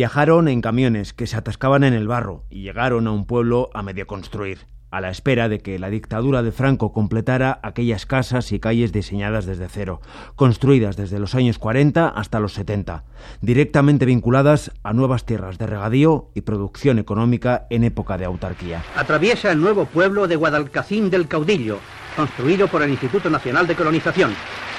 Viajaron en camiones que se atascaban en el barro y llegaron a un pueblo a medio construir a la espera de que la dictadura de Franco completara aquellas casas y calles diseñadas desde cero, construidas desde los años 40 hasta los 70, directamente vinculadas a nuevas tierras de regadío y producción económica en época de autarquía. Atraviesa el nuevo pueblo de Guadalcacín del Caudillo, construido por el Instituto Nacional de Colonización.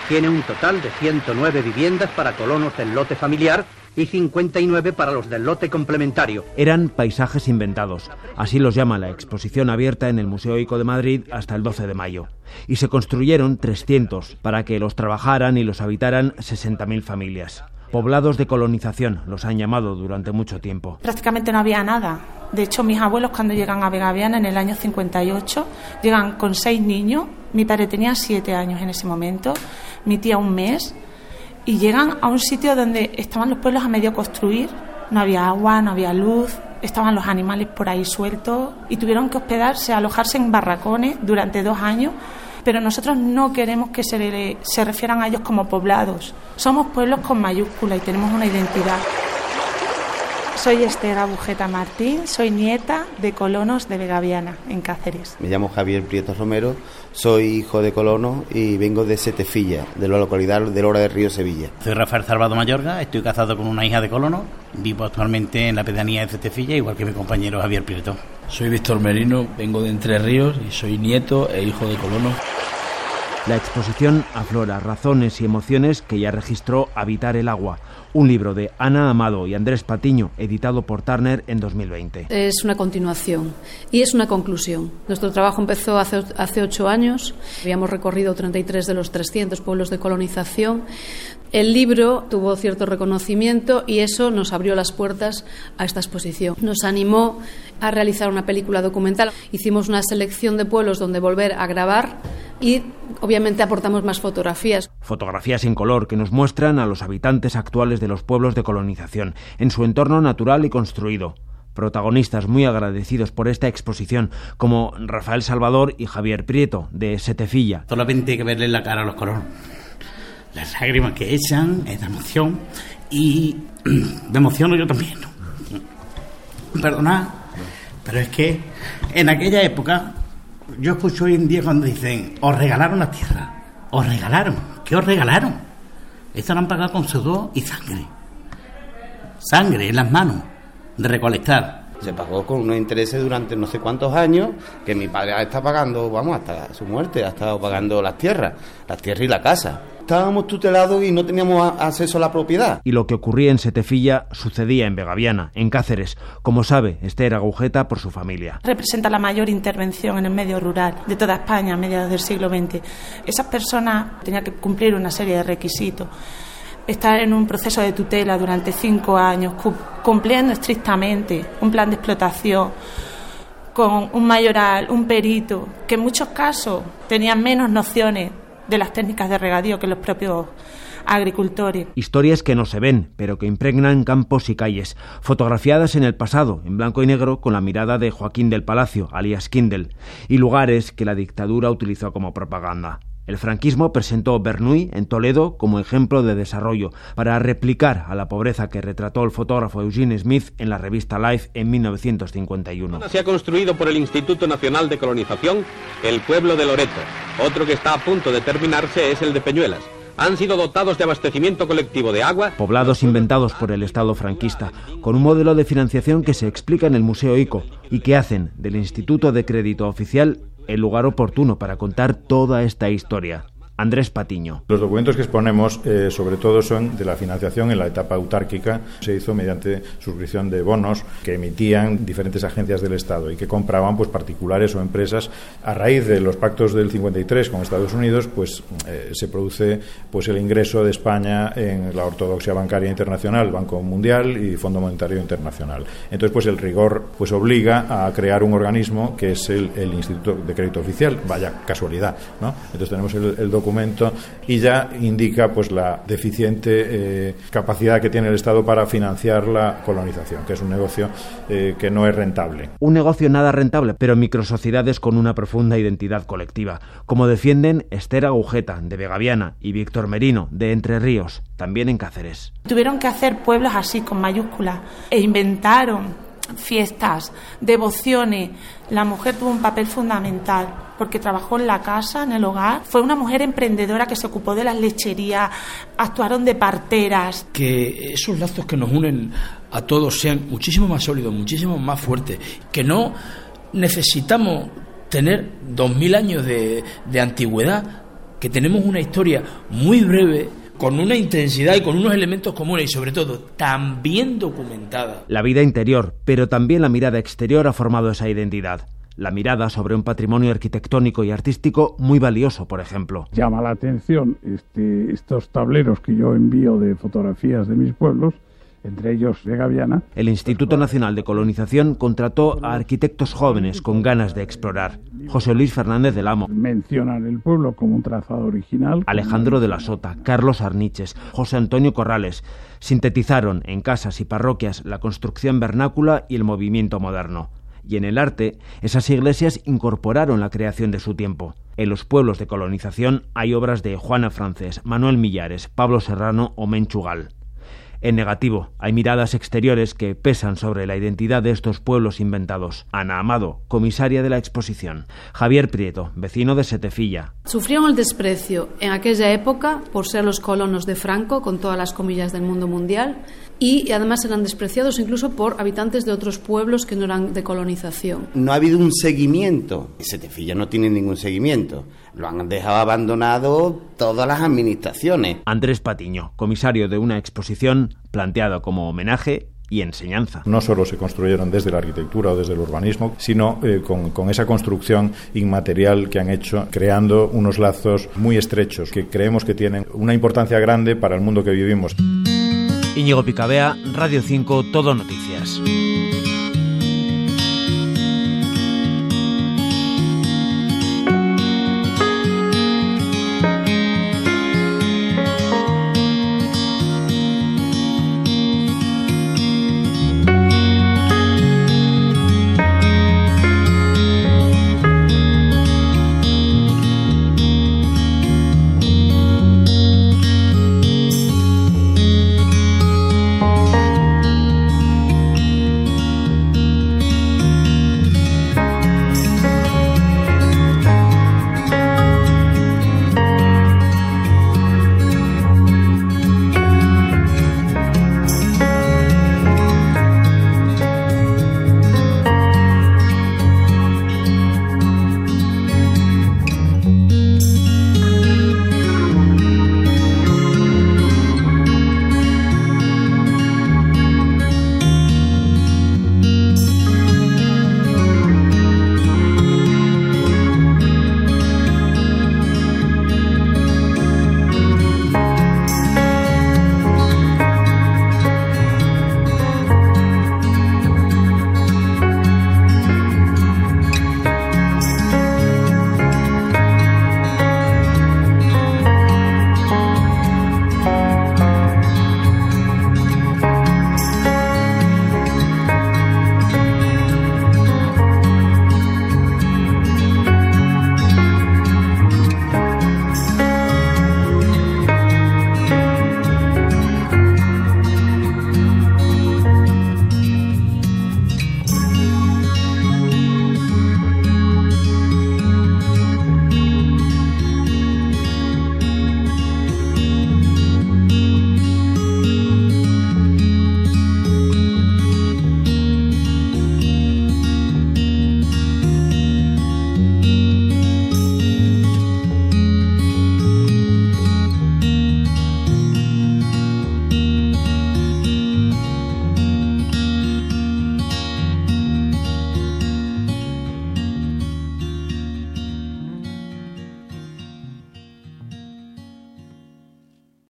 Tiene un total de 109 viviendas para colonos del lote familiar y 59 para los del lote complementario. Eran paisajes inventados, así los llama la exposición abierta en el Museo Ico de Madrid hasta el 12 de mayo. Y se construyeron 300 para que los trabajaran y los habitaran 60.000 familias. Poblados de colonización los han llamado durante mucho tiempo. Prácticamente no había nada. De hecho, mis abuelos cuando llegan a Vegaviana en el año 58 llegan con seis niños. Mi padre tenía siete años en ese momento, mi tía un mes y llegan a un sitio donde estaban los pueblos a medio construir, no había agua, no había luz, estaban los animales por ahí sueltos y tuvieron que hospedarse, alojarse en barracones durante dos años, pero nosotros no queremos que se, se refieran a ellos como poblados. Somos pueblos con mayúscula y tenemos una identidad. Soy Esther Agujeta Martín, soy nieta de colonos de Vegaviana, en Cáceres. Me llamo Javier Prieto Romero, soy hijo de colonos y vengo de Setefilla, de la localidad de Lora del Río, Sevilla. Soy Rafael Salvador Mayorga, estoy casado con una hija de colonos, vivo actualmente en la pedanía de Setefilla, igual que mi compañero Javier Prieto. Soy Víctor Merino, vengo de Entre Ríos y soy nieto e hijo de colonos. La exposición aflora razones y emociones que ya registró Habitar el agua, un libro de Ana Amado y Andrés Patiño, editado por Turner en 2020. Es una continuación y es una conclusión. Nuestro trabajo empezó hace, hace ocho años, habíamos recorrido 33 de los 300 pueblos de colonización. El libro tuvo cierto reconocimiento y eso nos abrió las puertas a esta exposición. Nos animó a realizar una película documental. Hicimos una selección de pueblos donde volver a grabar y obviamente aportamos más fotografías. Fotografías en color que nos muestran a los habitantes actuales de los pueblos de colonización, en su entorno natural y construido. Protagonistas muy agradecidos por esta exposición, como Rafael Salvador y Javier Prieto, de Setefilla. Solamente hay que verle la cara a los colonos. Las lágrimas que echan, es de emoción, y me emociono yo también. Perdona, pero es que en aquella época yo escucho hoy en día cuando dicen, os regalaron la tierra, os regalaron, ¿qué os regalaron? Esto lo han pagado con sudor y sangre. Sangre en las manos de recolectar. Se pagó con unos intereses durante no sé cuántos años que mi padre está pagando, vamos, hasta su muerte, ha estado pagando las tierras, las tierras y la casa. Estábamos tutelados y no teníamos acceso a la propiedad. Y lo que ocurría en Setefilla sucedía en Vegaviana, en Cáceres, como sabe Esther Agujeta por su familia. Representa la mayor intervención en el medio rural de toda España a mediados del siglo XX. Esas personas tenían que cumplir una serie de requisitos estar en un proceso de tutela durante cinco años, cumpliendo estrictamente un plan de explotación con un mayoral, un perito, que en muchos casos tenían menos nociones de las técnicas de regadío que los propios agricultores. Historias que no se ven, pero que impregnan campos y calles, fotografiadas en el pasado, en blanco y negro, con la mirada de Joaquín del Palacio, alias Kindle, y lugares que la dictadura utilizó como propaganda. El franquismo presentó Bernuy en Toledo como ejemplo de desarrollo para replicar a la pobreza que retrató el fotógrafo Eugene Smith en la revista Life en 1951. Se ha construido por el Instituto Nacional de Colonización el pueblo de Loreto. Otro que está a punto de terminarse es el de Peñuelas. Han sido dotados de abastecimiento colectivo de agua. Poblados inventados por el Estado franquista, con un modelo de financiación que se explica en el Museo ICO y que hacen del Instituto de Crédito Oficial el lugar oportuno para contar toda esta historia. Andrés Patiño. Los documentos que exponemos eh, sobre todo son de la financiación en la etapa autárquica. Se hizo mediante suscripción de bonos que emitían diferentes agencias del Estado y que compraban pues particulares o empresas. A raíz de los pactos del 53 con Estados Unidos, pues eh, se produce pues el ingreso de España en la ortodoxia bancaria internacional, Banco Mundial y Fondo Monetario Internacional. Entonces, pues el rigor pues obliga a crear un organismo que es el, Instituto de Crédito Oficial. Vaya casualidad, ¿no? Entonces tenemos el, el documento documento y ya indica pues la deficiente eh, capacidad que tiene el Estado para financiar la colonización, que es un negocio eh, que no es rentable. Un negocio nada rentable, pero microsociedades con una profunda identidad colectiva, como defienden Esther Agujeta, de Vegaviana, y Víctor Merino, de Entre Ríos, también en Cáceres. Tuvieron que hacer pueblos así, con mayúsculas, e inventaron fiestas, devociones. La mujer tuvo un papel fundamental porque trabajó en la casa, en el hogar. Fue una mujer emprendedora que se ocupó de las lecherías, actuaron de parteras. Que esos lazos que nos unen a todos sean muchísimo más sólidos, muchísimo más fuertes. Que no necesitamos tener dos mil años de, de antigüedad, que tenemos una historia muy breve con una intensidad y con unos elementos comunes y sobre todo tan bien documentada. La vida interior, pero también la mirada exterior ha formado esa identidad. La mirada sobre un patrimonio arquitectónico y artístico muy valioso, por ejemplo. Llama la atención este, estos tableros que yo envío de fotografías de mis pueblos, entre ellos de Gaviana. El Instituto Nacional de Colonización contrató a arquitectos jóvenes con ganas de explorar. José Luis Fernández del Amo. Mencionan el pueblo como un trazado original. Alejandro de la Sota, Carlos Arniches, José Antonio Corrales. Sintetizaron en casas y parroquias la construcción vernácula y el movimiento moderno. Y en el arte, esas iglesias incorporaron la creación de su tiempo. En los pueblos de colonización hay obras de Juana Francés, Manuel Millares, Pablo Serrano o Menchugal. En negativo, hay miradas exteriores que pesan sobre la identidad de estos pueblos inventados. Ana Amado, comisaria de la exposición. Javier Prieto, vecino de Setefilla. Sufrieron el desprecio en aquella época por ser los colonos de Franco, con todas las comillas del mundo mundial, y además eran despreciados incluso por habitantes de otros pueblos que no eran de colonización. No ha habido un seguimiento. Setefilla no tiene ningún seguimiento. Lo han dejado abandonado todas las administraciones. Andrés Patiño, comisario de una exposición planteada como homenaje y enseñanza. No solo se construyeron desde la arquitectura o desde el urbanismo, sino eh, con, con, esa construcción inmaterial que han hecho, creando unos lazos muy estrechos que creemos que tienen una importancia grande para el mundo que vivimos. Íñigo Picabea, Radio 5, Todo Noticias.